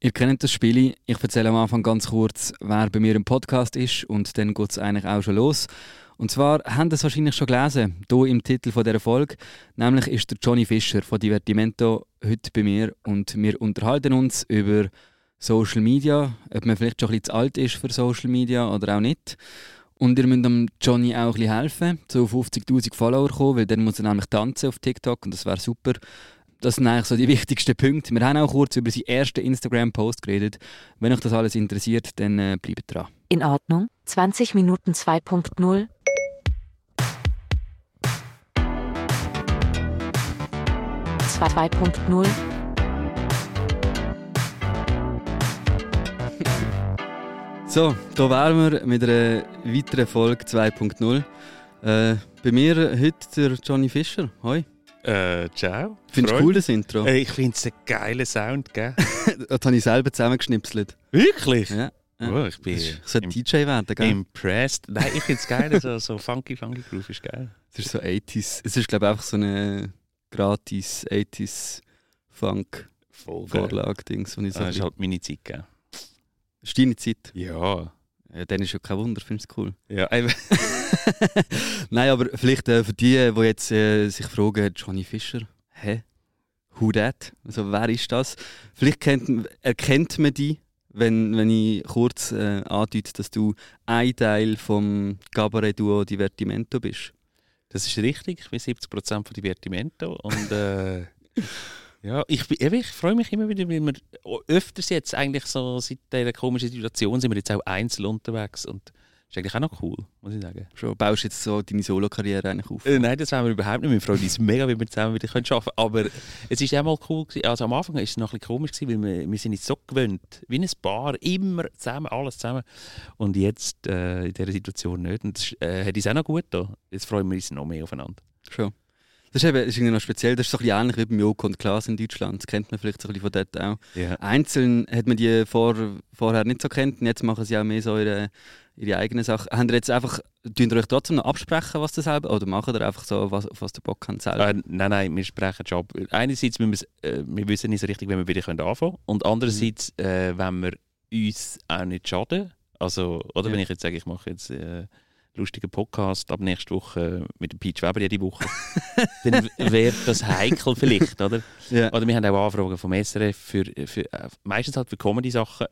Ihr kennt das Spiel. Ich erzähle am Anfang ganz kurz, wer bei mir im Podcast ist und dann geht es eigentlich auch schon los. Und zwar haben das wahrscheinlich schon gelesen, hier im Titel von dieser Folge. Nämlich ist der Johnny Fischer von Divertimento heute bei mir und wir unterhalten uns über Social Media, ob man vielleicht schon ein bisschen zu alt ist für Social Media oder auch nicht. Und ihr müsst dem Johnny auch ein bisschen helfen, auf 50'000 Follower kommen, weil dann muss er nämlich tanzen auf TikTok und das wäre super. Das sind eigentlich so die wichtigsten Punkte. Wir haben auch kurz über seinen ersten Instagram-Post geredet. Wenn euch das alles interessiert, dann äh, bleibt dran. In Ordnung. 20 Minuten 2.0. Zwei- 2.0. So, da wären wir mit einer weiteren Folge 2.0. Äh, bei mir heute der Johnny Fischer. Hoi. Äh, ciao. Findest du cool das Intro? Äh, ich finde es einen geilen Sound, gell? Das habe ich selber zusammengeschnipselt. Wirklich? Ja. ja. Oh, ich bin Ich sollte DJ werden, gell? impressed. Nein, ich finde es geil. So, so funky, funky Groove ist geil. Es ist so 80s. Es ist, glaube ich, einfach so eine gratis 80s Funk-Vorlage, Voll geil. Dings, ich so. Das ist halt meine Zeit, gell? ist deine Zeit. Ja. Ja, dann ist ja kein Wunder, findest du cool. Ja. Nein, aber vielleicht äh, für die, die jetzt äh, sich fragen, Johnny Fischer, hä? Who that? Also, wer ist das? Vielleicht kennt, erkennt man die, wenn, wenn ich kurz äh, andeute, dass du ein Teil vom Cabaret-Duo Divertimento bist. Das ist richtig. Ich bin 70% von Divertimento. Und äh, ja, ich, ich freue mich immer wieder, weil wir öfters jetzt eigentlich so seit dieser komischen Situation sind wir jetzt auch einzeln unterwegs. Und ist eigentlich auch noch cool, muss ich sagen. Schon baust jetzt so deine Solo-Karriere eigentlich auf. Äh, nein, das wollen wir überhaupt nicht. Wir freuen uns mega, wie wir zusammen wieder arbeiten können. Aber es ist auch mal cool. Gewesen. Also am Anfang war es noch ein bisschen komisch, gewesen, weil wir, wir sind jetzt so gewöhnt. Wie ein Paar, immer zusammen, alles zusammen. Und jetzt äh, in dieser Situation nicht. Und das äh, hat uns auch noch gut da. Jetzt freuen wir uns noch mehr aufeinander. Schon. Das ist, eben, das ist irgendwie noch speziell. Das ist so ein bisschen ähnlich wie beim Joko und Klaas in Deutschland. Das kennt man vielleicht so ein bisschen von dort auch. Ja. Einzeln hat man die vor, vorher nicht so kennt. Und jetzt machen sie auch mehr so ihre, ihre eigenen Sachen. Habt ihr jetzt einfach, tun ihr euch trotzdem noch absprechen, was das selber, oder machen ihr einfach so, was, auf was der Bock habt selber? Äh, nein, nein, wir sprechen schon ab. Einerseits müssen wir, äh, wir wissen nicht so richtig, wenn wir wieder anfangen können. Und andererseits, äh, wenn wir uns auch nicht schaden. Also, oder Ja. wenn ich jetzt sage, ich mache jetzt äh, lustigen Podcast ab nächste Woche mit dem Peach Weber jede Woche, dann wäre das heikel vielleicht, oder? Ja. Oder wir haben auch Anfragen vom SRF für, für äh, meistens halt für Comedy-Sachen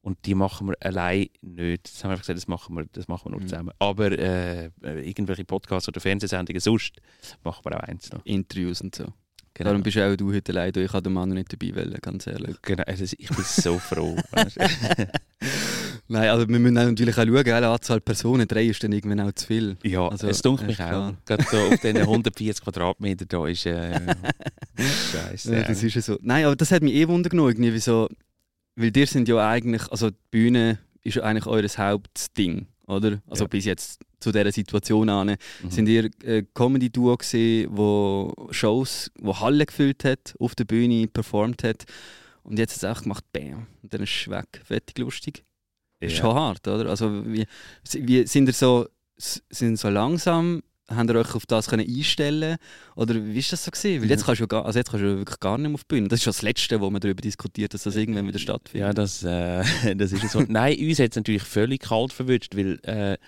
und die machen wir allein nicht. Das haben wir einfach gesagt, das machen wir, das machen wir nur Mhm. zusammen. Aber äh, äh, irgendwelche Podcasts oder Fernsehsendungen sonst machen wir auch einzeln. Interviews und so. Genau. Darum bist auch du heute allein. Ich habe den Mann nicht dabei wollen, ganz ehrlich. Genau, also ich bin so froh. Nein, also wir müssen natürlich auch schauen, welche Anzahl Personen. Drei ist dann irgendwann auch zu viel. ja, Also, es dunkelt mich auch. Gerade da auf diesen 140 Quadratmeter da ist äh, Scheiße. Ja, das ist ja so. Nein, aber das hat mich eh Wunder genommen, irgendwie weil dir sind ja eigentlich, also die Bühne ist ja eigentlich eures Hauptding, oder? Also Ja. bis jetzt zu dieser Situation an. Mhm. Sind ihr äh, Comedy-Duo gewesen, wo Shows, wo Halle gefüllt hat, auf der Bühne performt hat und jetzt hat es einfach gemacht, bam, und dann ist es weg. Fettig lustig. Ist ja. schon hart, oder? Also wie, wie sind ihr so, sind so langsam, habt ihr euch auf das können einstellen oder wie ist das so gewesen? Weil jetzt kannst du ja gar, also jetzt kannst du ja wirklich gar nicht mehr auf die Bühne. Das ist schon das Letzte, wo man darüber diskutiert, dass das irgendwann wieder stattfindet. Ja, das, äh, das ist so. Nein, uns hat es natürlich völlig kalt verwünscht, weil äh,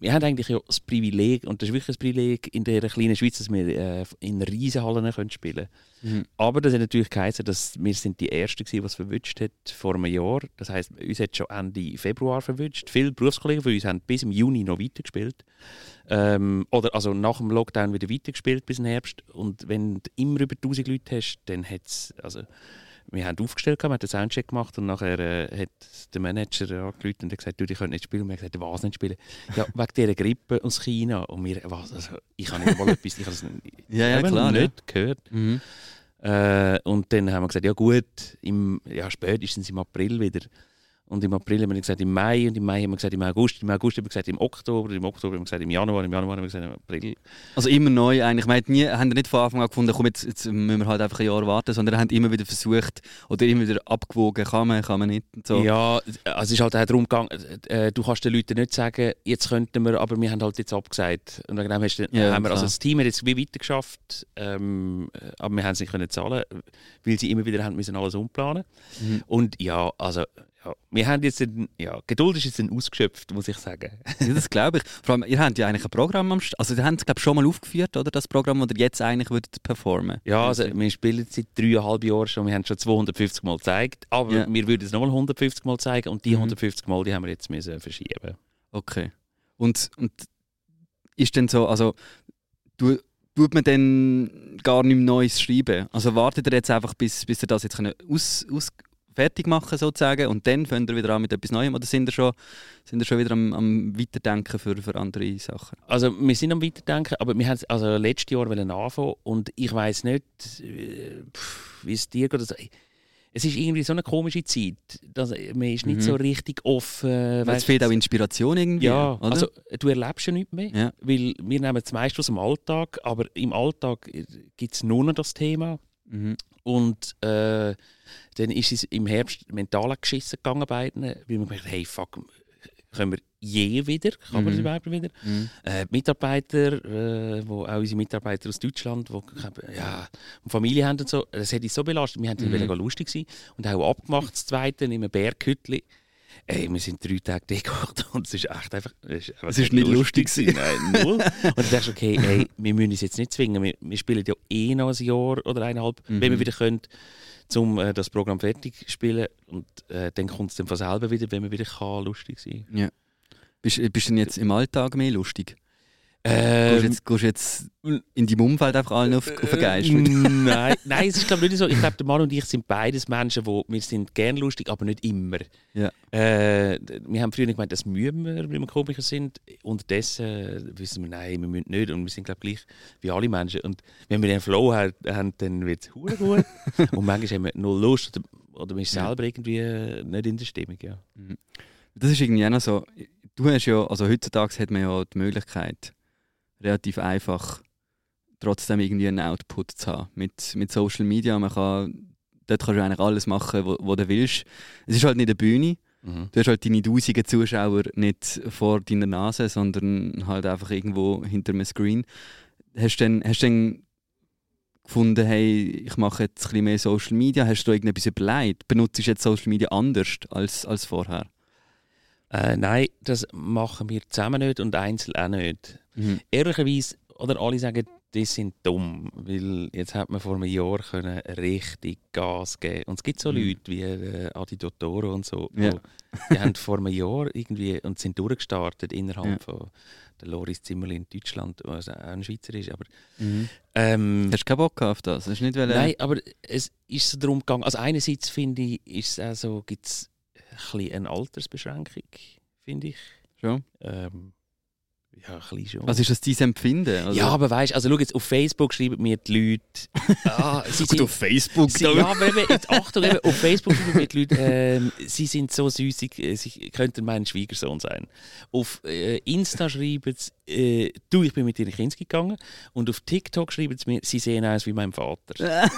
wir haben eigentlich ja das Privileg, und das ist wirklich ein Privileg in dieser kleinen Schweiz, dass wir äh, in Riesenhallen können spielen Mhm. Aber das hat natürlich geheißen, dass wir sind die Ersten waren, die es verwünscht hat vor einem Jahr. Das heisst, uns hat schon Ende Februar verwünscht. Viele Berufskollegen von uns haben bis im Juni noch weitergespielt. Ähm, oder also nach dem Lockdown wieder weitergespielt bis im Herbst. Und wenn du immer über 1000 Leute hast, dann hat es... Also, wir haben aufgestellt, wir haben den Soundcheck gemacht und nachher äh, hat der Manager angerufen und gesagt, du, die können nicht spielen. Und wir haben gesagt, was nicht spielen? Ja, wegen dieser Grippe aus China. Und wir, was, also, ich habe nicht mal etwas, ich habe es Ja, ja, klar, ja. nicht gehört. Mhm. Äh, und dann haben wir gesagt, ja gut, im, ja, spätestens im April wieder. Und im April haben wir gesagt im Mai und im Mai haben wir gesagt im August, im August haben wir gesagt im Oktober, im Oktober haben wir gesagt im Januar, im Januar haben wir gesagt im April. Also immer neu eigentlich. Wir haben nie, haben nicht von Anfang an gefunden, komm, jetzt, jetzt müssen wir halt einfach ein Jahr warten, sondern haben immer wieder versucht oder immer wieder abgewogen, kann man, kann man nicht. So. Ja, also es ist halt auch darum gegangen, äh, du kannst den Leuten nicht sagen, jetzt könnten wir, aber wir haben halt jetzt abgesagt. Und dann hast du, Ja, haben wir, also das Team hat jetzt wie weitergeschafft, ähm, aber wir haben es nicht können zahlen, weil sie immer wieder haben müssen alles umplanen. Mhm. Und ja, also ja, wir haben jetzt, ein, ja, Geduld ist jetzt ein ausgeschöpft, muss ich sagen. Ja, das glaube ich. Vor allem, ihr habt ja eigentlich ein Programm am St Also, ihr habt es, glaube ich, schon mal aufgeführt, oder? Das Programm, das ihr jetzt eigentlich würdet performen Ja, also wir spielen seit dreieinhalb Jahren schon, wir haben schon 250 Mal gezeigt, aber Ja. wir würden es nochmal 150 Mal zeigen und die Mhm. 150 Mal, die haben wir jetzt müssen verschieben. Okay. Und, und ist denn so, also, du, tut man dann gar nichts Neues schreiben? Also, wartet ihr jetzt einfach, bis, bis ihr das jetzt könnt aus, aus fertig machen sozusagen und dann fängt ihr wieder an mit etwas Neuem oder sind ihr schon, sind ihr schon wieder am, am Weiterdenken für, für andere Sachen? Also wir sind am Weiterdenken, aber wir haben also letztes Jahr anfangen und ich weiß nicht, äh, wie es dir geht. Also, es ist irgendwie so eine komische Zeit, dass man ist nicht Mhm. so richtig offen. Weil es fehlt auch Inspiration irgendwie, ja, oder? also du erlebst ja nichts mehr, Ja. weil wir nehmen das meiste aus dem Alltag, aber im Alltag gibt es nur noch das Thema mhm. und äh, dann ist es im Herbst mental geschissen gegangen beiden, weil wir gedacht haben, hey fuck, können wir je wieder, kann man Mhm. überhaupt wieder? Mhm. äh, Mitarbeiter, äh, wo auch unsere Mitarbeiter aus Deutschland, die ja, Familie haben und so, das hat uns so belastet. Wir wollten Mhm. lustig sein und auch abgemacht, das Zweite, in einem Berghütli. Ey, wir sind drei Tage gekocht und es ist echt einfach... Es ist, Es ist nicht lustig gewesen. Nein, null. und dann denkst du, okay, hey, wir müssen uns jetzt nicht zwingen. Wir, wir spielen ja eh noch ein Jahr oder eineinhalb, Mhm. wenn wir wieder können, um äh, das Programm fertig zu spielen. Und äh, dann kommt es dann von selber wieder, wenn wir wieder kann, lustig sein Ja. Bist, bist du denn jetzt im Alltag mehr lustig? Ähm, Gehst du jetzt, gehst jetzt in deinem Umfeld einfach allen auf, auf den Geist? Äh, nein, nein, es ist glaube ich nicht so. Ich glaube, der Mann und ich sind beides Menschen, wo wir sind gern lustig, aber nicht immer. Ja. Äh, wir haben früher nicht gemeint, das müssen wir, wenn wir Komiker sind. Unterdessen äh, wissen wir, nein, wir müssen nicht. Und wir sind glaube ich gleich wie alle Menschen. Und wenn wir den Flow haben, dann wird es gut. und manchmal haben wir null Lust oder, oder ist Ja. selber irgendwie äh, nicht in der Stimmung. Ja. Das ist irgendwie auch noch so. Du hast ja, also heutzutage hat man ja die Möglichkeit, relativ einfach trotzdem irgendwie einen Output zu haben. Mit, mit Social Media, man kann, dort kannst du eigentlich alles machen, was du willst. Es ist halt nicht eine Bühne. Mhm. Du hast halt deine tausenden Zuschauer nicht vor deiner Nase, sondern halt einfach irgendwo hinter einem Screen. Hast du dann, hast du dann gefunden, hey, ich mache jetzt ein bisschen mehr Social Media? Hast du da irgendetwas überlegt? Benutzt du jetzt Social Media anders als, als vorher? Äh, nein, das machen wir zusammen nicht und einzeln auch nicht. Mhm. ehrlicherweise, oder alle sagen, die sind dumm, weil jetzt hat man vor einem Jahr können richtig Gas geben Und es gibt so Mhm. Leute wie äh, Adi Dottoro und so, Ja. wo- die haben vor einem Jahr irgendwie und sind durchgestartet innerhalb Ja. von der Loris Zimmerli in Deutschland, was auch ein Schweizer ist. Aber, Mhm. ähm, Hast du keinen Bock auf das? Hast nicht wollen- Nein, aber es ist so darum gegangen. Also einerseits finde ich, ist es auch so, gibt es ein bisschen eine Altersbeschränkung, finde ich. Schon? Ähm, ja, ein bisschen schon. Was ist das dein Empfinden? Also, Ja, aber weißt du, also schau jetzt, auf Facebook schreiben mir die Leute. Ah, sie sind, auf Facebook. sie, ja, aber eben, jetzt Achtung, eben, auf Facebook schreiben mir die Leute, ähm, sie sind so süß, sie, sie könnten mein Schwiegersohn sein. Auf äh, Insta schreiben sie, äh, du, ich bin mit ihren Kindern gegangen. Und auf TikTok schreiben sie mir, sie sehen aus wie mein Vater.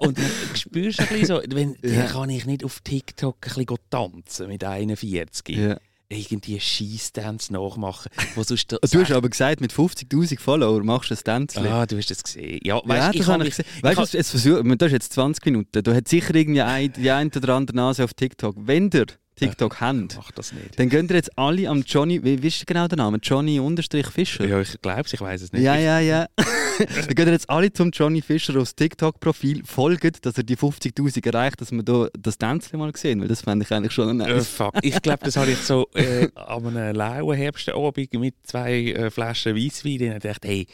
Und dann spürst du ein bisschen so, wenn, Ja. dann kann ich nicht auf TikTok ein bisschen tanzen mit 41. Ja. Irgendwie Scheiss-Dance nachmachen. Wo sonst Du hast aber gesagt, mit 50'000 Follower machst du ein Tänzchen. Ah, du hast das gesehen. Ja, ja, weißt, das ich habe ich gesehen. Weißt du, jetzt versuch, du hast jetzt 20 Minuten. Du hast sicher irgendwie ein, die eine oder andere Nase auf TikTok. Wenn ihr TikTok habt, mach das nicht. dann gehen ihr jetzt alle am Johnny, wie, wie ist genau der Name? Johnny unterstrich Fischer? Ja, ich glaube ich weiß es nicht. Ja, ja, ja. dann gehen jetzt alle zum Johnny Fischer aufs TikTok-Profil, folgt, dass er die 50'000 erreicht, dass wir da das Tänzchen mal sehen, weil das fände ich eigentlich schon Äh, nice. fuck. Ich glaube, das habe ich so äh, an einem lauen Herbstabend mit zwei äh, Flaschen Weisswein. Und ich dachte, hey,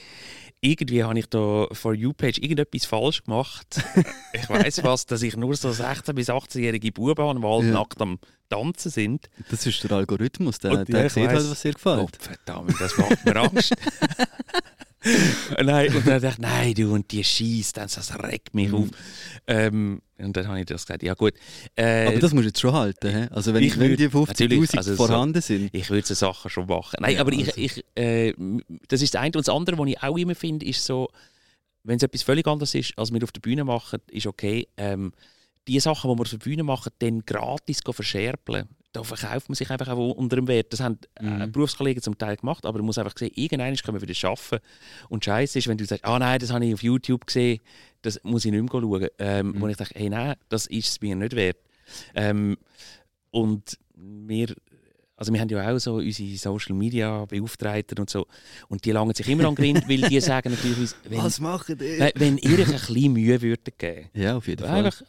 irgendwie habe ich da for You-Page irgendetwas falsch gemacht. ich weiß was, dass ich nur so 16- bis 18-jährige Buben habe, die halt Ja. nackt am Tanzen sind. Das ist der Algorithmus, der, Und der ja, sieht halt, was dir Oh, gefällt. verdammt, das macht mir Angst. nein, und dann dachte ich, nein, du, und die schießt, das regt mich Mhm. auf. Ähm, und dann habe ich das gesagt, ja gut. Äh, Aber das musst du jetzt schon halten. hä? Also wenn, ich wenn würd- die natürlich, 50'000 also so- vorhanden sind. ich würde so Sachen schon machen. Nein, Ja, aber ich, also. ich, äh, das ist das eine. Und das andere, was ich auch immer finde, ist so, wenn es etwas völlig anderes ist, als wir auf der Bühne machen, ist okay. Ähm, die Sachen, die wir auf der Bühne machen, dann gratis verscherbeln. Da verkauft man sich einfach auch unter dem Wert. Das haben äh, Mhm. Berufskollegen zum Teil gemacht, aber man muss einfach sehen, irgendwann können wir wieder arbeiten. Und scheiße ist, wenn du sagst, ah nein, das habe ich auf YouTube gesehen, das muss ich nicht mehr schauen. Ähm, Mhm. Wo ich denke, hey nein, das ist es mir nicht wert. Ähm, und wir, also wir haben ja auch so unsere Social Media Beauftragten und so. Und die langen sich immer an Grind, weil die sagen natürlich, wenn, machen die? wenn, wenn ihr euch ein bisschen Mühe würdet geben. Ja, auf jeden Fall. Einfach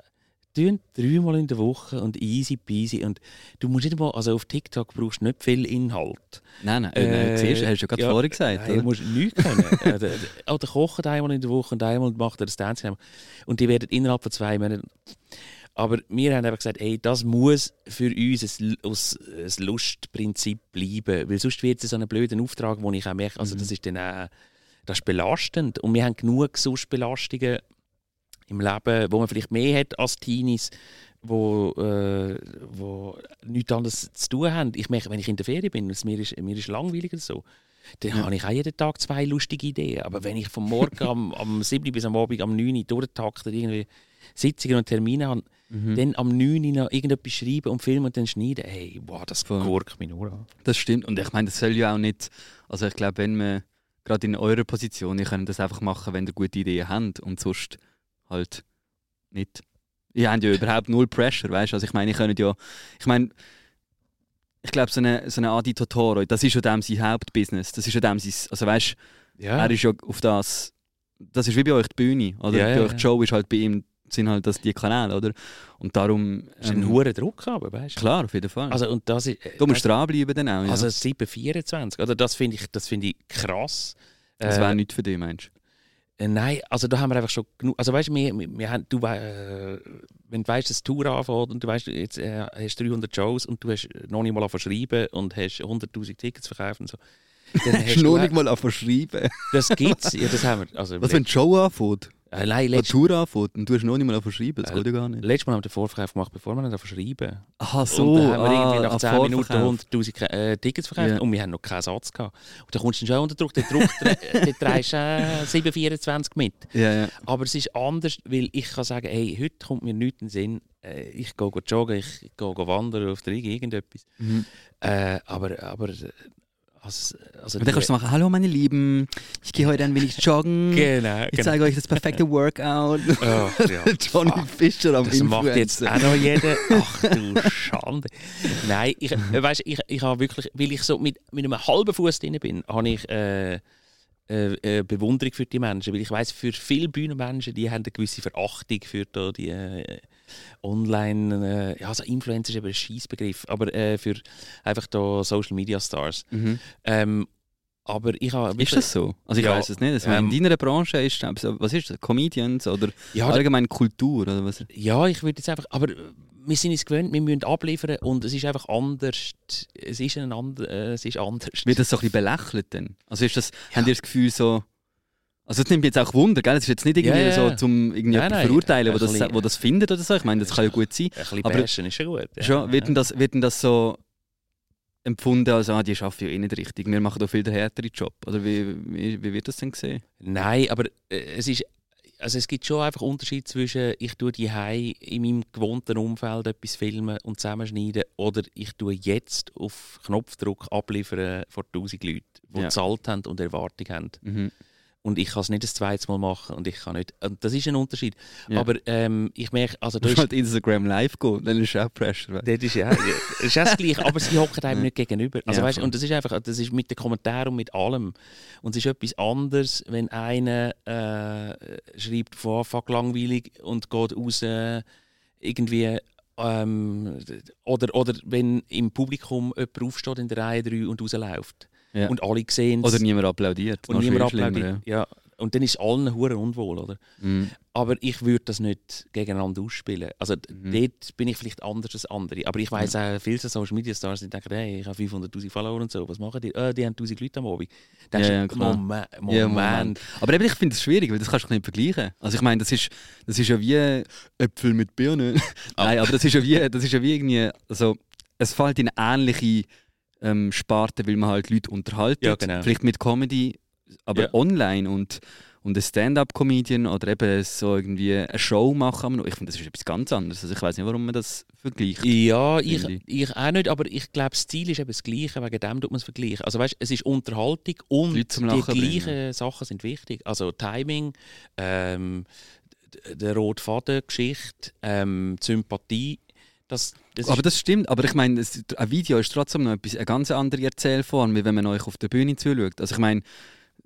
tun dreimal in der Woche und easy peasy. Und du musst nicht mal, also auf TikTok brauchst du nicht viel Inhalt. Nein, nein, äh, siehst du, hast du ja gerade vorher gesagt. Nein, du oder? musst nichts können. Äh, der- der- Oder kocht einmal in der Woche und einmal macht er das Dancing. Und die werden innerhalb von zwei Monaten. Aber wir haben einfach gesagt, ey, das muss für uns ein, ein Lustprinzip bleiben. Weil sonst wird es so einen blöden Auftrag, wo ich auch merke, also Mhm. das ist dann auch, das ist belastend. Und wir haben genug sonst Belastungen im Leben, wo man vielleicht mehr hat als Teenies, wo, äh, wo nichts anderes zu tun haben. Ich merke, wenn ich in der Ferien bin, mir ist, mir ist langweiliger so, dann Ja. habe ich auch jeden Tag zwei lustige Ideen. Aber wenn ich vom Morgen am, am 7 bis am Abend am 9 Uhr durchtakte, irgendwie Sitzungen und Termine habe, Mhm. dann am 9 Uhr noch irgendetwas schreiben und filmen und dann schneiden, hey, wow, das gurkt mich nur an. Das stimmt. Und ich meine, das soll ja auch nicht. Also ich glaube, wenn man gerade in eurer Position, ihr könnt das einfach machen, wenn ihr gute Ideen habt und sonst halt nicht. Ihr habt ja überhaupt null Pressure, weißt du? Also ich meine, ich könnt ja. Ich meine, ich glaube, so eine, so eine Adi Totoro, das ist ja dem sein Hauptbusiness. Das ist ja dem sein. Also weißt du, Ja, er ist ja auf das. Das ist wie bei euch die Bühne. Oder Ja, bei ja, euch die Show ist halt bei ihm, sind halt das die Kanäle, oder? Und darum. ist ein ähm, hoher Druck, aber weißt du? Klar, auf jeden Fall. Also, und das ist, du musst dranbleiben dann auch. Ja. Also 724, oder das finde ich, das finde ich krass. das Äh, wäre nichts für dich, meinst du? Äh, Nein, also da haben wir einfach schon genug. Also weißt du, wir, wir, wir haben, du, äh, wenn du weißt, dass Tour anfängt und du weißt, jetzt äh, hast du 300 Shows und du hast noch nicht mal verschrieben und hast 100.000 Tickets verkauft und so. Dann hast du auch- mal verschreiben. Das gibt's, ja, das haben wir. Also, Was, wenn die Show anfängt? Äh, nein, Wenn die letzt, Tour anfängt und du hast noch nicht mal verschreiben, das Äh, geht ja gar nicht. letztes Mal haben wir den Vorverkauf gemacht, bevor wir ihn verschreiben. Aha, und dann haben wir irgendwie ah, nach ah, 10 Minuten Vorverkauf. 100'000 äh, Tickets verkauft Ja. und wir haben noch keinen Satz gehabt. Und dann kommst du schon unter Druck, der Druck, der, drehst äh, 724 mit. Ja, ja. Aber es ist anders, weil ich kann sagen, hey, heute kommt mir nichts in den Sinn. Äh, ich gehe joggen, ich gehe wandern auf der Riege, irgendetwas. Mhm. Äh, aber, aber äh, also, also Und dann kannst du machen, hallo meine Lieben, ich gehe heute ein wenig joggen. Genau, Ich genau. zeige euch das perfekte Workout. Ach, ja. Johnny Fischer am Das macht jetzt Influencer. auch noch jeder. Ach du Schande. Nein, ich, äh, weißt, ich, ich habe wirklich, weil ich so mit, mit einem halben Fuß drin bin, habe ich äh, äh, äh, Bewunderung für die Menschen. Weil ich weiß, für viele Bühnenmenschen, die haben eine gewisse Verachtung für da die äh, Online, äh, ja, also Influencer ist eben ein Scheißbegriff, aber äh, für einfach da Social Media Stars. Mhm. Ähm, aber ich habe Ist das so? Also ich Ja, weiß es nicht. Also ähm, in deiner Branche ist was ist das? Comedians oder Ja, allgemein Kultur oder was? Ja, ich würde jetzt einfach, aber wir sind es gewöhnt, wir müssen abliefern und es ist einfach anders. Es ist, ein ander, äh, es ist anders. Wird das so ein bisschen belächelt denn? Also ist das, habt ihr das Gefühl so, also es nimmt jetzt auch Wunder, gell? Es ist jetzt nicht irgendwie Ja, ja. so zum irgendwie Nein, verurteilen, wo das, bisschen- wo das findet oder so. Ich meine, das kann ja gut sein. Ein bisschen aber- ist schon gut. Ja. Schon, wird, denn ja. das, wird denn das so empfunden, als ah, die arbeiten ja eh nicht richtig, wir machen da viel den härteren Job? Oder wie, wie, wie wird das denn gesehen? Nein, aber äh, es ist. Also es gibt schon einfach Unterschied zwischen ich tue die in meinem gewohnten Umfeld etwas filmen und zusammenschneiden oder ich tue jetzt auf Knopfdruck abliefern vor 1000 Leuten, die Ja. gezahlt haben und Erwartung haben. Mhm. Und ich kann es nicht das zweite Mal machen und ich kann nicht. Und das ist ein Unterschied. Ja. Aber ähm, ich merke, also Du da musst ist halt Instagram live gehen, dann ist auch Pressure. weißt. Das ist ja, das ist ja das Gleiche, aber sie hocken einem Ja. nicht gegenüber. Also Ja, weißt, und das ist einfach, das ist mit den Kommentaren und mit allem. Und es ist etwas anderes, wenn einer äh, schreibt, von fuck langweilig und geht raus äh, irgendwie ähm, oder, oder wenn im Publikum jemand aufsteht in der Reihe 3 und rausläuft Ja. und alle sehen Oder niemand applaudiert. und niemand applaudiert. Ja. und dann ist allen hure unwohl, oder? Mhm. Aber ich würde das nicht gegeneinander ausspielen. Also Mhm. dort bin ich vielleicht anders als andere. Aber ich weiß auch, viele so Social Media Stars, die denken, hey, ich habe 500'000 Follower und so, was machen die? Äh, die haben 1000 Leute am Abend. Denkst Ja, ja. Moment, Moment. Ja, Moment. Aber eben, ich finde es schwierig, weil das kannst du nicht vergleichen. Also ich meine, das ist, das ist ja wie Äpfel mit Birnen. Nein, aber das ist ja wie, das ist ja wie irgendwie, also es fällt in ähnliche ähm, Sparte, weil man halt Leute unterhaltet. Ja, genau. Vielleicht mit Comedy, aber Ja. online und und ein Stand-up-Comedian oder eben so irgendwie eine Show machen. Ich finde, das ist etwas ganz anderes. Also ich weiß nicht, warum man das vergleicht. Ja, ich, ich. ich auch nicht, aber ich glaube, das Ziel ist eben das Gleiche, wegen dem tut man es vergleichen. Also weißt, es ist Unterhaltung und die gleichen bringen. Sachen sind wichtig. Also Timing, ähm, der rote Faden, Geschichte, ähm, Sympathie. Das, das aber das stimmt, aber ich meine, ein Video ist trotzdem noch etwas, eine ganz andere Erzählform, wie wenn man euch auf der Bühne zuschaut. Also ich meine,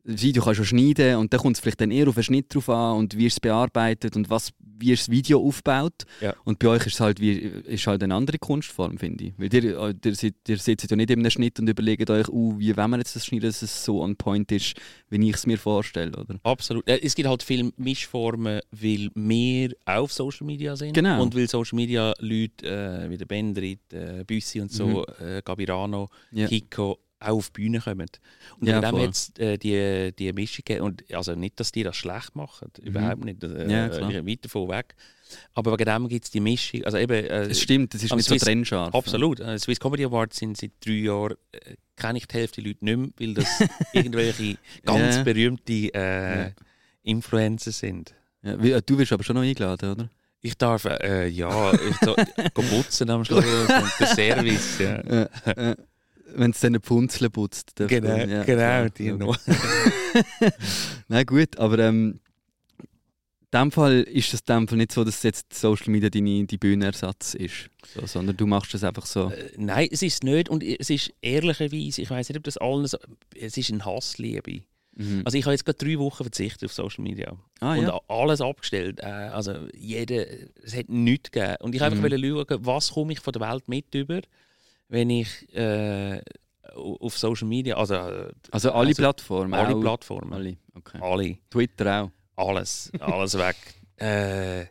das Video kannst du schneiden und dann kommt es vielleicht dann eher auf den Schnitt drauf an und wie ist es bearbeitet und was, wie ist das Video aufgebaut. Ja. Und bei euch ist es halt, wie, ist halt eine andere Kunstform, finde ich. Weil ihr, äh, ihr, ihr sitzt ja nicht in einem Schnitt und überlegt euch, uh, wie wenn man jetzt das schneiden, dass es so on point ist, wie ich es mir vorstelle, oder? Absolut. Äh, Es gibt halt viele Mischformen, weil wir auf Social Media sind. Genau. Und weil Social Media Leute äh, wie der Bendrit, äh, Büssi und so, Mhm. äh, Gabirano, Ja. Kiko auch auf die Bühne kommen. Und Ja, dem es äh, die, die Mischung gegeben. Und also nicht, dass die das schlecht machen, überhaupt nicht. Äh, Mhm. Ja, äh, weit davon weg. Aber wegen dem gibt es die Mischung. Also eben, äh, Es stimmt, es ist am nicht so Swiss- trennscharf. Absolut. Äh, Swiss Comedy Awards sind seit drei Jahren, äh, kenne ich die Hälfte der Leute nicht mehr, weil das irgendwelche ganz Ja. berühmte äh, Ja. Influencer sind. Ja, wie- äh, du wirst aber schon noch eingeladen, oder? Ich darf, äh, ja, ich so, go putzen am Schluss und der Service. Ja. Wenn es dann Pfunzel putzt. Genau, man- ja, genau, klar. die Okay. noch. Nein, gut, aber ähm, in dem Fall ist es in dem Fall nicht so, dass jetzt Social Media deine die Bühnenersatz ist, so, sondern du machst das einfach so. Äh, Nein, es ist nicht und es ist ehrlicherweise, ich weiß nicht, ob das allen so, es ist ein Hassliebe. Mhm. Also ich habe jetzt gerade drei Wochen verzichtet auf Social Media ah, und ja. alles abgestellt. Äh, also jeder, es hat nichts gegeben. Und ich Mhm. einfach wollte schauen, was komme ich von der Welt mit über, wenn ich äh, auf Social Media, also, äh, Also alle also Plattformen. alle Plattformen, Alle, okay. alle. Twitter auch. alles, alles weg. Äh,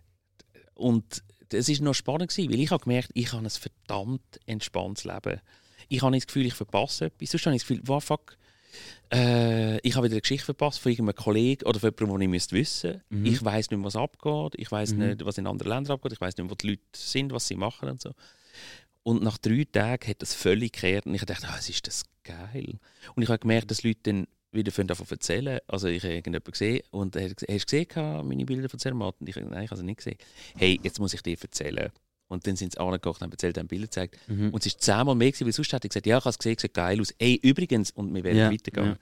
und es war noch spannend, gewesen, weil ich habe gemerkt, ich habe ein verdammt entspanntes Leben. Ich habe nicht das Gefühl, ich verpasse etwas. Sonst habe ich das Gefühl, wow, fuck, äh, ich habe wieder eine Geschichte verpasst von irgendeinem Kollegen oder von jemandem, den ich müsste wissen Mhm. Ich weiß nicht mehr, was abgeht. Ich weiß Mhm. nicht, was in anderen Ländern abgeht. Ich weiß nicht wo die Leute sind, was sie machen und so. Und nach drei Tagen hat das völlig gekehrt und ich dachte, ah, es ist das geil. Und ich habe gemerkt, dass Leute dann wieder davon erzählen. Also ich habe irgendjemanden gesehen und er hat gesagt, hast du gesehen, meine Bilder von Zermatt? Und ich nein, ich habe sie nicht gesehen. Hey, jetzt muss ich dir erzählen. Und dann sind sie angekocht und haben erzählt, haben Bilder gezeigt. Mhm. Und es ist zehnmal mehr gewesen, weil sonst hätte ich gesagt, ja, ich habe es gesehen, sieht geil aus. Ey, übrigens, und wir werden Ja, weitergehen.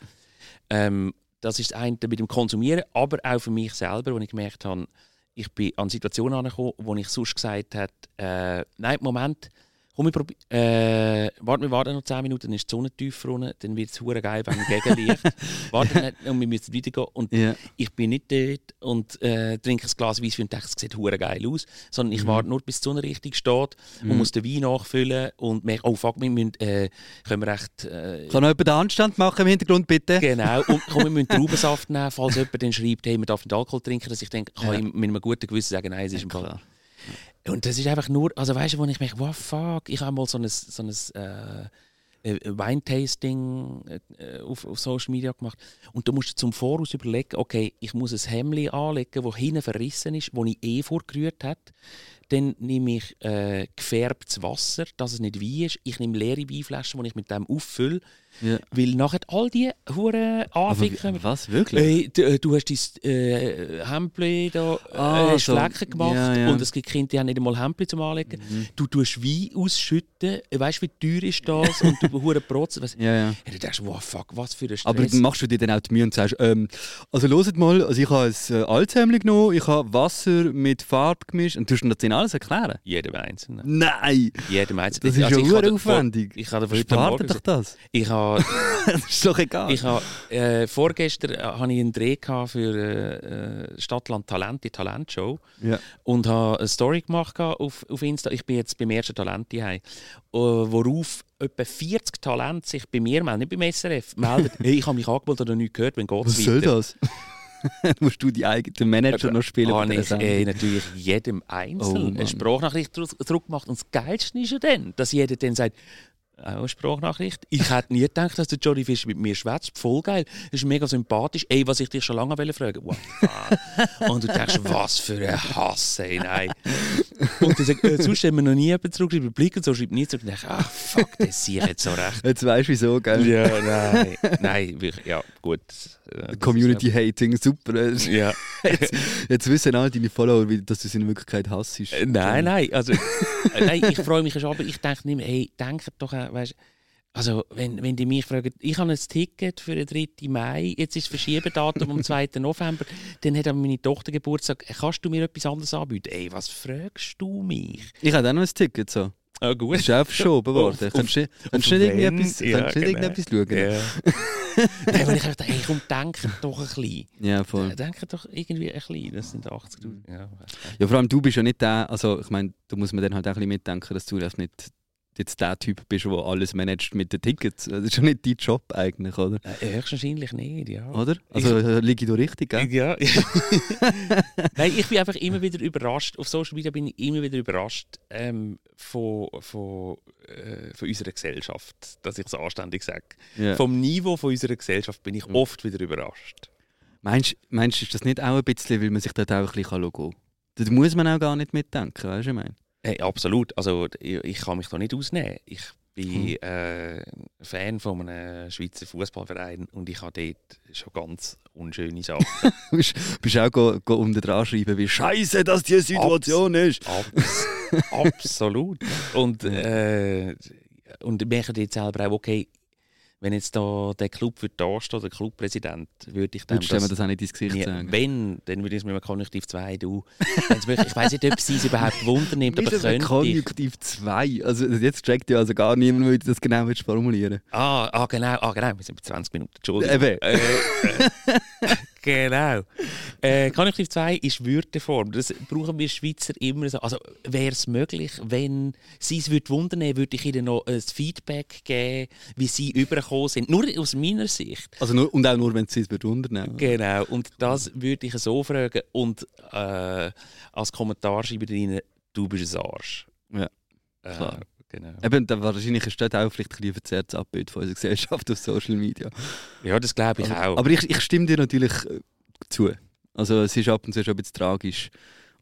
Ähm, das ist das eine mit dem Konsumieren, aber auch für mich selber, wo ich gemerkt habe, ich bin an Situationen angekommen, wo ich sonst gesagt habe, äh, nein, Moment, komm, ich probi- äh, warte, wir warten noch 10 Minuten, dann ist die Sonne tiefer runter, dann wird es hure geil dem Gegenlicht. warte nicht, und wir müssen weitergehen. Und Ja. ich bin nicht dort und äh, trinke ein Glas Weisswein und denke, es sieht hure geil aus, sondern ich Mhm. warte nur, bis die Sonne richtig steht und Mhm. muss den Wein nachfüllen und merke, oh fuck, wir müssen, äh, können wir echt... Äh, Kann noch jemand den Handstand machen im Hintergrund, bitte? Genau, und komm, wir müssen Traubensaft nehmen, falls jemand dann schreibt, hey, man darf nicht Alkohol trinken, dass ich denke, kann Ja. ich mit einem guten Gewissen sagen, nein, es ist Ja, Fall. klar. Und das ist einfach nur, also weißt du, wo ich merke, wow, fuck, ich habe mal so ein, so ein äh, äh, Weintasting äh, auf, auf Social Media gemacht. Und du musst zum Voraus überlegen, okay, ich muss ein Hemd anlegen, das hinten verrissen ist, das ich eh vorgerührt habe. Dann nehme ich äh, gefärbtes Wasser, dass es nicht Wein ist. Ich nehme leere Weinflaschen, die ich mit dem auffülle. Ja. Weil nachher all die Huren Anficken. was, wirklich? Hey, du, äh, du hast dein äh, Hemdli da äh, Ah, hast so. Flecken gemacht Ja, ja. und es gibt Kinder, die haben nicht einmal Hemdli zum Anlegen. Du tust Wein ausschütten, Äh, weißt du, wie teuer ist das? und du hure protzen. Was, Ja, ja. hey, du denkst, wow, fuck, was für ein Stress. Aber machst du dir dann auch die Mühe und sagst, ähm, also hört mal, also ich habe ein äh, Alzheimer genommen, ich habe Wasser mit Farbe gemischt und du musst mir das alles erklären? jedem Einzelnen. Nein! Jedem Einzelnen. Das ist Also ja ich hure da- aufwendig. Ich habe Spart doch das. ich habe das ist doch egal. Ich habe äh, vorgestern äh, habe ich einen Dreh für äh, äh, Stadtland Talent, die Talentshow. ja. Und habe eine Story gemacht auf, auf Insta. Ich bin jetzt beim ersten Talent daheim. Äh, worauf etwa 40 Talente sich bei mir melden, nicht beim SRF, melden. hey, ich habe mich angemeldet oder nichts gehört, wenn geht Was es soll weiter? das? musst du die eigenen Manager noch spielen. habe dieser ich äh, natürlich jedem Oh, Einzelnen Mann. eine Sprachnachricht zurückgemacht. Und das Geilste ist ja dann, dass jeder dann sagt, auch eine Sprachnachricht. Ich hätte nie gedacht, dass der Johnny Fischer mit mir schwätzt. Voll geil. Das ist mega sympathisch. Ey, was ich dich schon lange wollte fragen. What fuck? Und du denkst, was für ein Hass, ey, nein. Und dann sagt, äh, sonst haben wir noch nie jemanden zurückgeschrieben. Blick und so schreibt nie zurück. Und ich, ach fuck, das sehe ich jetzt so recht. Jetzt weißt du wieso, gell? Ja, nein. Nein, wirklich, ja, gut. Äh, das ist- Community Hating, super. Jetzt, Ja. jetzt wissen alle deine Follower, dass du sie in Wirklichkeit hasst. Äh, Nein, nein, also, äh, nein, ich freue mich schon, aber ich denke nicht mehr, hey, denkt doch auch, weißt, also wenn, wenn die mich fragen, ich habe ein Ticket für den 3. Mai, jetzt ist das Verschiebedatum am 2. November, dann hat meine Tochter Geburtstag, kannst du mir etwas anderes anbieten? Ey, was fragst du mich? Ich habe auch noch ein Ticket. So. Ah, Das gut. ist auch verschoben worden. Auf- Kannst du nicht, auf kannst du nicht irgendwie wenn? etwas, Ja, du genau. irgendetwas schauen? Ja. Nein, weil ich dachte, hey, komm, denk doch ein bisschen. Ja, voll. Denk doch irgendwie ein bisschen, das sind 80'000. Ja. Ja, vor allem du bist ja nicht der, also ich meine, da muss man dann halt auch ein bisschen mitdenken, dass du das nicht jetzt der Typ bist, der alles managt mit den Tickets. Das ist ja nicht dein Job eigentlich, oder? Äh, höchstwahrscheinlich nicht, ja. Oder? Also äh, liege ich da richtig, gell? Ja. Nein, ich bin einfach immer wieder überrascht. Auf Social Media bin ich immer wieder überrascht ähm, von, von, äh, von unserer Gesellschaft, dass ich es anständig sage. Ja. Vom Niveau von unserer Gesellschaft bin ich oft wieder überrascht. Meinst meinst du, ist das nicht auch ein bisschen, weil man sich dort auch ein bisschen schauen kann? Da muss man auch gar nicht mitdenken, weißt du, ich meine? Hey, absolut. Also ich, ich kann mich da nicht ausnehmen. Ich bin Hm. äh, Fan von einem Schweizer Fußballverein und ich habe dort schon ganz unschöne Sachen. Du bist, bist auch go, go unten dran schreiben, wie scheiße das die Situation ist. Abs absolut. Und, äh, und ich merke jetzt selber auch, okay, wenn jetzt da der Club würde dastehen, der Clubpräsident, würde ich dem Würdest mir das auch nicht ins Gesicht nie, sagen? wenn, dann würde ich es mit einem Konjunktiv 2 du. Ich weiß nicht, ob sie es überhaupt wundernimmt, aber Wieso ein könnte. Konjunktiv 2. Also jetzt checkt ja also gar niemand, wie du das genau willst formulieren Ah, ah, genau, ah, genau, wir sind bei 20 Minuten, Entschuldigung. Eben. Äh, äh, genau. Äh, Konjunktiv 2 ist Würdeform. Das brauchen wir Schweizer immer so. Also wäre es möglich, wenn sie es würde wundern, würde ich ihnen noch ein Feedback geben, wie sie übergekommen sind. Nur aus meiner Sicht. Also nur, und auch nur, wenn sie es wird unternehmen. Genau. Und das würde ich so fragen und äh, als Kommentar schreiben ihnen, du bist ein Arsch. Ja, Äh, klar. Genau. Eben, da wahrscheinlich ist dort auch vielleicht ein, verzerrtes Abbild von unserer Gesellschaft auf Social Media. Ja, das glaube ich Also, auch. aber ich, ich stimme dir natürlich äh, zu. Also es ist ab und zu schon ein bisschen tragisch.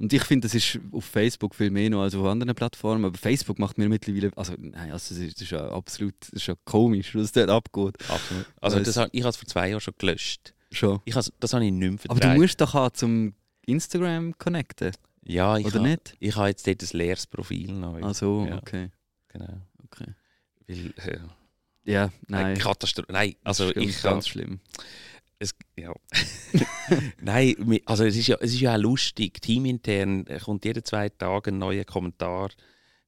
Und ich finde, das ist auf Facebook viel mehr noch als auf anderen Plattformen. Aber Facebook macht mir mittlerweile, also nein, also das ist, das ist ja absolut, das ist ja komisch, was dort abgeht. Absolut. Also das, hab- ich habe es vor zwei Jahren schon gelöscht. Schon. Ich has, das habe ich nicht mehr Aber du musst doch auch zum Instagram connecten, Ja, ich oder habe nicht? ich ha jetzt dort ein leeres Profil neu. Ach so, Ja. okay. Genau. okay. Weil, äh, Ja, nein. Katastrophe. Nein, also ist ich ganz kann, schlimm. es, ja. Nein, also es ist, ja, es ist ja auch lustig. Teamintern äh, kommt jeden zwei Tage ein neuer Kommentar,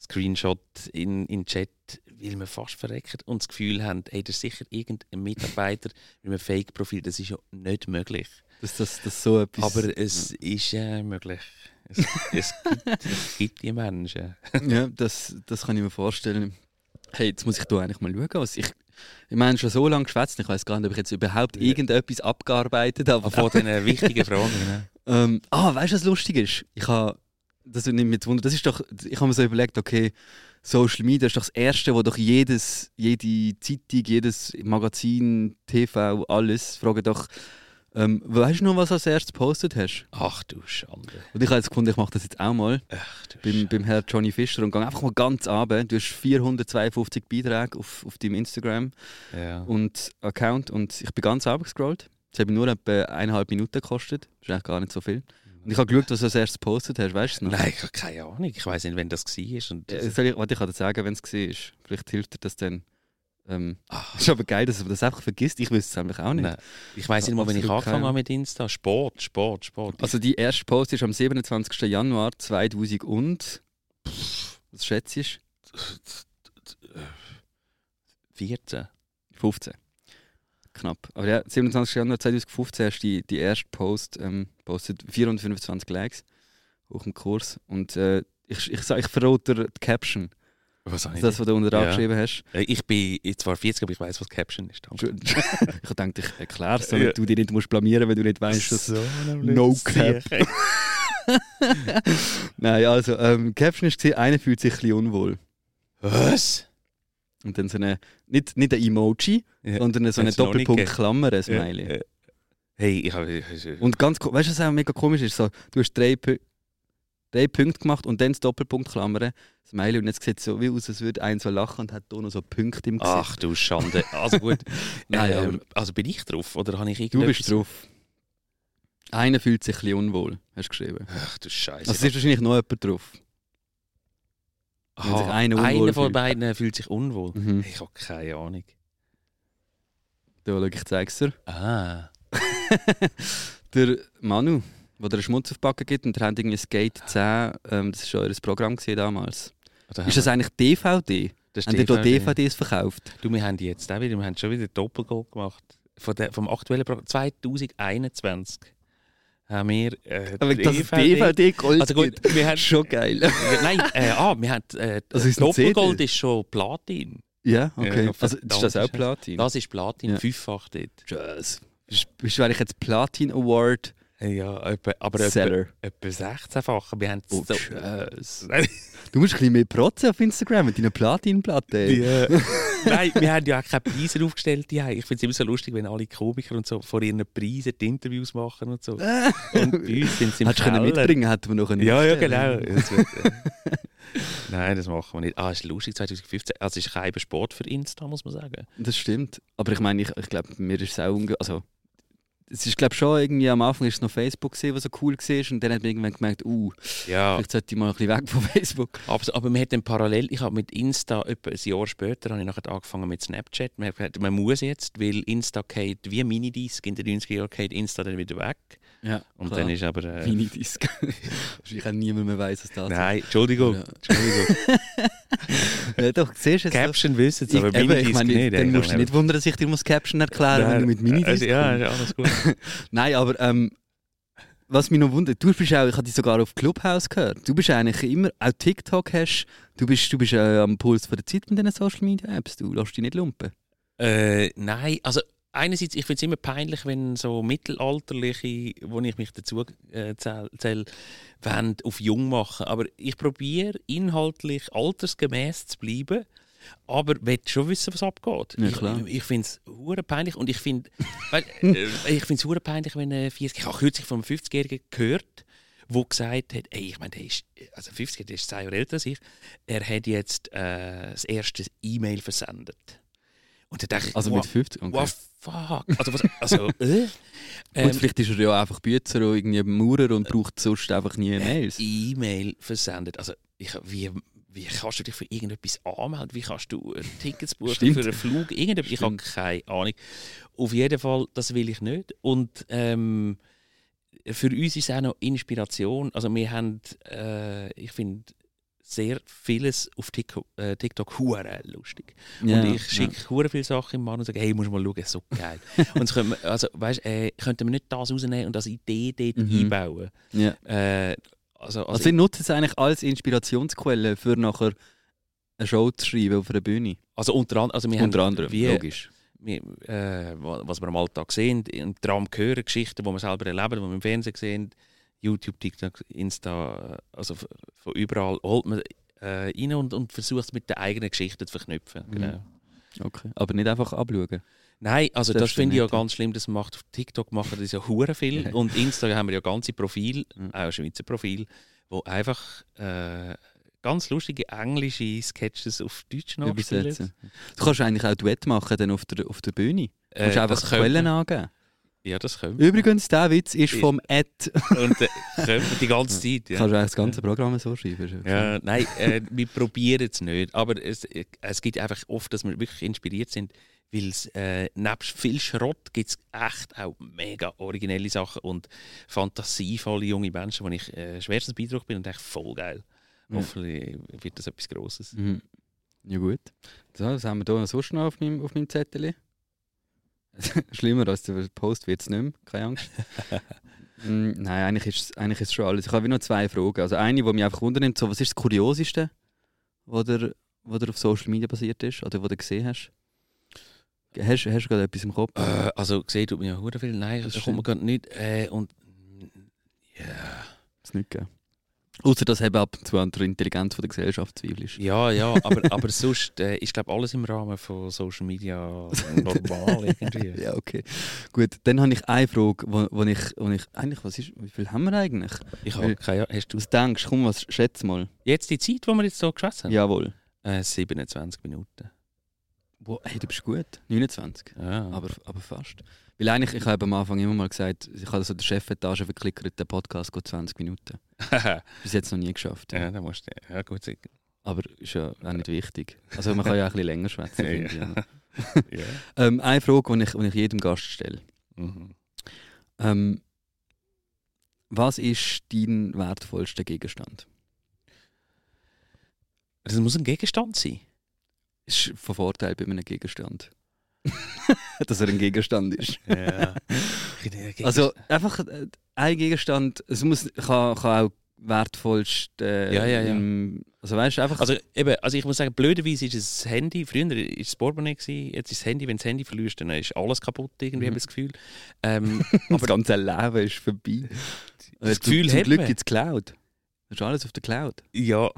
Screenshot in, in den Chat, weil wir fast verreckt und das Gefühl haben, hey, das ist sicher irgendein Mitarbeiter mit einem Fake-Profil. Das ist ja nicht möglich. Dass das, das so etwas... Aber es ist äh, möglich. Es, es, gibt, es gibt die Menschen. Ja, das, das kann ich mir vorstellen. Hey, jetzt muss ich da eigentlich mal schauen. Was ich, ich meine, schon so lange geschwätzt, ich weiß gar nicht, ob ich jetzt überhaupt Ja. irgendetwas abgearbeitet habe. Von diesen wichtigen Fragen. Ne? Ähm, ah, weißt du, was lustig ist? Ich habe, das nimmt mich Wunder, das ist doch, ich habe mir so überlegt, okay, Social Media ist doch das Erste, wo doch jedes, jede Zeitung, jedes Magazin, TV, alles, fragen doch, ähm, weißt du noch, was du als erstes gepostet hast? Ach du Schande. Und ich habe jetzt gefunden, ich mache das jetzt auch mal Ach du beim, Schande. beim Herrn Johnny Fischer und gehe einfach mal ganz runter. Du hast 452 Beiträge auf, auf deinem Instagram Ja. und Account und ich bin ganz runter gescrollt. Es hat mich nur etwa eineinhalb Minuten gekostet. Das ist eigentlich gar nicht so viel. Und ich habe geschaut, was du als erstes gepostet hast. Weißt du noch? Nein, ich habe keine Ahnung. Ich weiß nicht, wenn das war. Und Äh, soll ich, warte, ich kann dir sagen, wenn es war. Vielleicht hilft dir das dann. Ähm, Ach, ist aber geil, dass du das einfach vergisst. Ich wüsste es nämlich auch nicht. nein. Ich weiß nicht mal, wenn ich angefangen habe mit Insta. Sport, Sport, Sport. Also die erste Post ist am 27. Januar 2000 und... Was schätzt du? 14. 15. Knapp. Aber ja, 27. Januar 2015 hast du die, die erste Post ähm, postet 425 Likes hoch im Kurs. Und äh, ich, ich, sag- ich verrate die Caption. Was Das, was du unter dran Ja. geschrieben hast. Äh, Ich bin zwar 40, aber ich weiß, was Caption ist. Danke. ich dachte, ich erkläre es, damit Ja. du dich nicht musst blamieren wenn du nicht weißt, dass... so No cap. Nein, also, ähm, Caption war, einer fühlt sich ein bisschen unwohl. Was? Und dann so eine, nicht, nicht ein Emoji, Ja. sondern so eine Hat's noch nicht Doppelpunkt-Klammer, ein Smiley. Ja. Hey, ich habe. Und ganz, weißt du, was auch mega komisch ist? So, du hast drei, drei Punkte gemacht und dann das Doppelpunkt-Klammer, Smiley, und jetzt sieht es so wie aus, als würde einer so lachen und hat da noch so Punkte im Gesicht. Ach du Schande. Also gut. Nein, ähm, also bin ich drauf oder habe ich du irgendetwas? bist drauf. Einer fühlt sich ein bisschen unwohl, hast du geschrieben. Ach du Scheiße. Also es ist wahrscheinlich noch jemand drauf. Aha, einer unwohl von beiden fühlt sich unwohl. Mhm. Ich habe keine Ahnung. Da, schau, ich zeig's dir. Ah. Der Manu, der dir einen Schmutz auf die Backen gibt und der hat irgendwie Skate 10, ähm, das war schon ihr Programm damals. Da Ist haben das eigentlich DVD? das Haben die da DVDs verkauft? Du, wir haben die jetzt auch wieder, wir haben schon wieder Doppelgoal gemacht. Von der, vom aktuellen Programm 2021 haben wir äh, Aber das DVD Gold Also gut, wir haben Schon geil. Nein, äh, ah, wir haben äh, Also ist Doppelgold ist schon Platin. ja, okay. Ja, also ist das auch. Platin? Das ist Platin, Ja. fünffach dort. Tschüss. Bist du eigentlich jetzt Platin Award Ja, etwa, aber etwa, Seller? etwa 16-fach. Wir haben Oh, so. Du musst ein bisschen mehr protzen auf Instagram mit deiner Platinplatte. Ja. Nein, wir haben ja auch keine Preise aufgestellt. Die Ich finde es immer so lustig, wenn alle Komiker und so vor ihren Preisen die Interviews machen und so. Und bei uns sind sie im Hättest du mitbringen, hätten wir noch einen Ja, ja, genau. Äh, Nein, das machen wir nicht. Ah, ist lustig, 2015. Also, es ist kein Sport für Insta, muss man sagen. Das stimmt. Aber ich meine, ich, ich glaube, mir ist es auch unge Also, es ist, glaube schon irgendwie am Anfang ist es noch Facebook gesehen, was so cool war. Und dann hat man irgendwann gemerkt, uh, Ja, vielleicht sollte ich mal ein bisschen weg von Facebook. aber, aber man hat dann parallel, ich habe mit Insta etwa ein Jahr später habe ich nachher angefangen mit Snapchat. Man hat gesagt, man muss jetzt, weil Insta geht wie Minidisc in den 90er Jahren geht Insta dann wieder weg. Ja, Und dann ist aber. Äh, Minidisc. Wahrscheinlich auch niemand mehr weiss, was das Nein, Entschuldigung. Ja. Entschuldigung. ist. Ja, doch, siehst du jetzt. Caption wissen es, Ich, aber eben, Minidisc ich meine, nicht. dann musst du nicht wundern, dass ich dir muss Caption erklären wenn du mit Minidisc also, Ja, ja, alles gut. Nein, aber ähm, was mich noch wundert, du bist auch, ich habe dich sogar auf Clubhouse gehört. Du bist eigentlich immer, auch TikTok hast, du bist, du bist äh, am Puls von der Zeit mit diesen Social Media Apps. Du lässt dich nicht lumpen. Äh, nein, also einerseits, ich finde es immer peinlich, wenn so Mittelalterliche, wo ich mich dazu äh, zähle, zähl, wollen, auf jung machen. Aber ich probiere inhaltlich altersgemäß zu bleiben, aber will schon wissen, was abgeht. Ja, ich ich, ich finde es hure peinlich und ich finde äh, ich finde es hure peinlich, wenn ein 40 ich habe kürzlich von einem 50-Jährigen gehört, wo gesagt hat, ey, ich meine, der ist, also 50 der ist zwei Jahre älter als ich, er hat jetzt äh, das erste E-Mail versendet. Und dann dachte ich, Also wow, mit 50? Okay. wow, fuck. Also, was, also äh? Gut, ähm, vielleicht ist er ja einfach Bützer oder irgendwie Maurer und braucht sonst einfach nie Mails. E-Mail versendet. Also, ich, wie, wie kannst du dich für irgendetwas anmelden? Wie kannst du Tickets buchen Stimmt. für einen Flug? Irgendetwas? Ich habe keine Ahnung. Auf jeden Fall, das will ich nicht. Und ähm, für uns ist es auch noch Inspiration. Also, wir haben, äh, ich finde, sehr vieles auf TikTok, äh, TikTok hure lustig. Ja, und ich schicke hure viele Sachen im Mann und sage, hey, musst mal schauen, so geil. und es können wir, also, weißt, äh, könnten wir nicht das rausnehmen und als Idee dort Mhm. einbauen? Ja. Äh, also, also, Also ich nutze es eigentlich als Inspirationsquelle für nachher eine Show zu schreiben auf einer Bühne. also unter anderem, also wir Unter haben, anderem, wie, logisch. wir, äh, wa- was wir am Alltag sehen, im Traum hören, Geschichten, die wir selber erleben, die wir im Fernsehen sehen, YouTube, TikTok, Insta, äh, also von überall holt man äh, rein und, und versucht es mit den eigenen Geschichten zu verknüpfen. Mhm. Genau. Okay. Aber nicht einfach abschauen. Nein, also Das das, finde ich ja ganz schlimm, das macht auf TikTok machen das ja hure viel Ja. und Insta haben wir ja ganze Profil, Mhm. auch Schweizer Profil, wo einfach äh, ganz lustige englische Sketches auf Deutsch nachspielen. Übersetzen. Du kannst eigentlich auch Duett machen dann auf der, auf der Bühne. Du Äh, musst einfach Quellen angeben. Ja, das können wir. Übrigens, der Witz ist vom Ad. Und äh, können wir die ganze Zeit. Ja. Kannst du eigentlich das ganze Programm so schreiben. Ja, nein, äh, wir probieren es nicht. Aber es, äh, es gibt einfach oft, dass wir wirklich inspiriert sind, weil es äh, nebst viel Schrott gibt es echt auch mega originelle Sachen und fantasievolle junge Menschen, wo ich äh, schwerstens beeindruckt bin und echt voll geil. Ja. Hoffentlich wird das etwas Grosses. Mhm. Ja gut. So, was haben wir hier noch sonst noch auf meinem, auf meinem Zettel? Schlimmer als der Post wird es nicht mehr, keine Angst. Mm, Nein, eigentlich ist, es- eigentlich ist es schon alles. Ich habe noch zwei Fragen. Also eine, die mich einfach wundernimmt, so, was ist das Kurioseste, was ihr, wo dir auf Social Media passiert ist oder wo du gesehen hast? Hast, hast du gerade etwas im Kopf? Äh, also gesehen tut mir ja hure viel. Nein, Das das kommt mir gerade nicht. Äh, und ja, Das nicht gegeben. Außer dass eben ab und zu an der Intelligenz von der Gesellschaft zweifelst. ja, ja, aber, aber sonst äh, ist glaube alles im Rahmen von Social Media normal irgendwie. Ja, okay. Gut, dann habe ich eine Frage, wo, wo, ich, wo ich... Eigentlich, was ist... Wie viel haben wir eigentlich? Ich habe keine Ahnung. Hast du Was denkst? Komm, was schätz mal. jetzt die Zeit, die wir jetzt so geschwätzt haben? Jawohl. Äh, 27 Minuten. Wo, hey, du bist gut. 29. Ja. Aber, aber fast. Weil eigentlich, ich habe am Anfang immer mal gesagt, ich habe so der Chefetage verklickert, der Podcast geht 20 Minuten. Bis jetzt noch nie geschafft. ja, dann musst du. Ja, gut. Aber ist ja auch nicht wichtig. Also man kann ja auch ein bisschen länger schwätzen. ja. ja. ähm, eine Frage, die ich, die ich jedem Gast stelle. Mhm. Ähm, was ist dein wertvollster Gegenstand? Das muss ein Gegenstand sein. Ist von Vorteil bei einem Gegenstand. Dass er ein Gegenstand ist. Ja. Also einfach äh, ein Gegenstand, es muss, kann, kann auch wertvollst. Äh, Ja, ja, ja. Im, also weißt du, einfach. Also, eben, also ich muss sagen, blöderweise ist es das Handy, früher war es das Portemonnaie, jetzt ist das Handy, wenn du das Handy verlierst, dann ist alles kaputt, irgendwie, Mhm. habe ich das Gefühl. Ähm, das ganze Leben ist vorbei. Das Äh, Gefühl zum hat Glück man. gibt es Cloud. Das ist alles auf der Cloud. ja.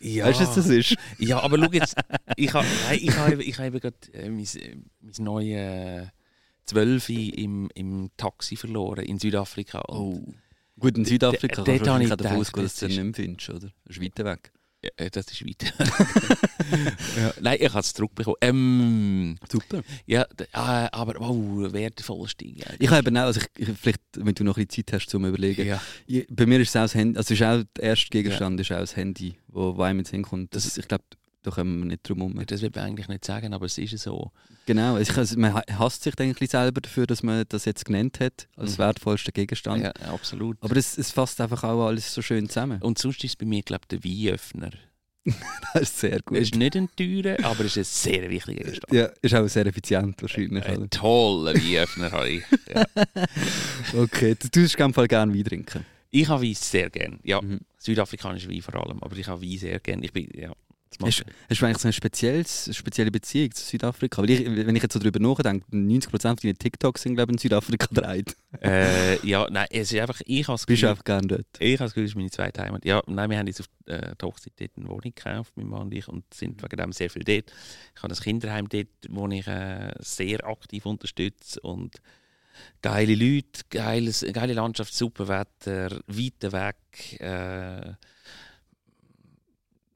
Ja. Weißt du, was das ist? Ja, aber schau jetzt, ich habe ich ha, ich ha gerade äh, mein, äh, mein neues Zwölfi im, im Taxi verloren in Südafrika. Und, Oh. Gut, in Südafrika kannst du wahrscheinlich davon gedacht, ausgehen, dass du den ist- nicht findest, oder? Das ist weiter weg. Äh, das ist weiter. ja. Nein, ich habe es zurückbekommen. Ähm, Super. ja, äh, aber oh, wertvollste. Ja. Ich habe eben auch, also ich, ich, vielleicht, wenn du noch ein bisschen Zeit hast, zum überlegen. ja. Ich, bei mir ist es auch das Handy, also ist auch der erste Gegenstand ist auch das Handy, wo, wo einem ins hinkommt. Das, Das- ich glaube, da kommen wir nicht drum herum. Das will man eigentlich nicht sagen, aber es ist so. Genau, ich, also, man ha- hasst sich eigentlich selber dafür, dass man das jetzt genannt hat, als Mhm. wertvollster Gegenstand. Ja, absolut. Aber es, es fasst einfach auch alles so schön zusammen. Und sonst ist es bei mir, glaube ich, der Weinöffner. Das ist sehr gut. Es ist nicht ein teurer, aber es ist ein sehr wichtiger Gegenstand. ja, ist auch sehr effizient wahrscheinlich. Ein Oder? toller Weinöffner habe ich. Ja. Okay, du tust auf Fall gerne Wein trinken. Ich habe Wein sehr gern. Ja, Mhm. südafrikanischer Wein vor allem, aber ich habe Wein sehr gern. Ich bin, ja, Hast, hast du eigentlich so eine, spezielles, spezielle Beziehung zu Südafrika? Weil ich, wenn ich jetzt so darüber nachdenke, 90% deiner TikToks sind glaube ich in Südafrika gedreht. äh, ja, nein, es ist einfach, ich habe das Bist du Gefühl, einfach gerne dort? ich habe das Gefühl, es ist meine zweite Heimat. Ja, nein, wir haben jetzt auf äh, die Hochzeit dort eine Wohnung gekauft, mein Mann und ich, und sind wegen dem sehr viel dort. Ich habe das Kinderheim dort, wo ich äh, sehr aktiv unterstütze und geile Leute, geiles, geile Landschaft, super Wetter, weiter weg, äh,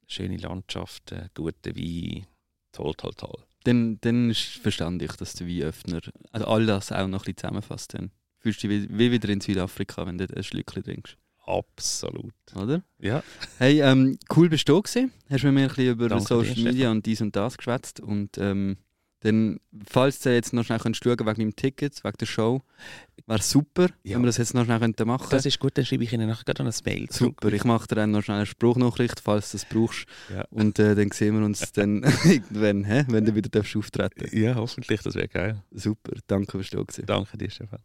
schöne Landschaften, guter Wein, toll, toll, toll. Dann, dann verstand ich, dass der Weinöffner also all das auch noch ein bisschen zusammenfasst. Dann. Fühlst du dich wie, wie wieder in Südafrika, wenn du ein Schlückchen trinkst, Absolut. oder? Ja. Hey, ähm, cool bist du da gewesen. Hast mit mir ein bisschen über Danke Social dir, Media und dies und das geschwätzt. Und ähm, dann, falls du jetzt noch schnell könntest schauen wegen meinem Ticket, wegen der Show, wäre super, Ja. wenn wir das jetzt noch schnell könnten machen Das ist gut, dann schreibe ich Ihnen nachher gerade noch ein Mail zurück. Super, ich mache dir dann noch schnell eine Spruchnachricht, falls du das brauchst. Ja. Und äh, dann sehen wir uns dann irgendwann, hä? wenn du wieder darfst auftreten Ja, hoffentlich, das wäre geil. Super, danke, dass du da gewesen. Danke dir, Stefan.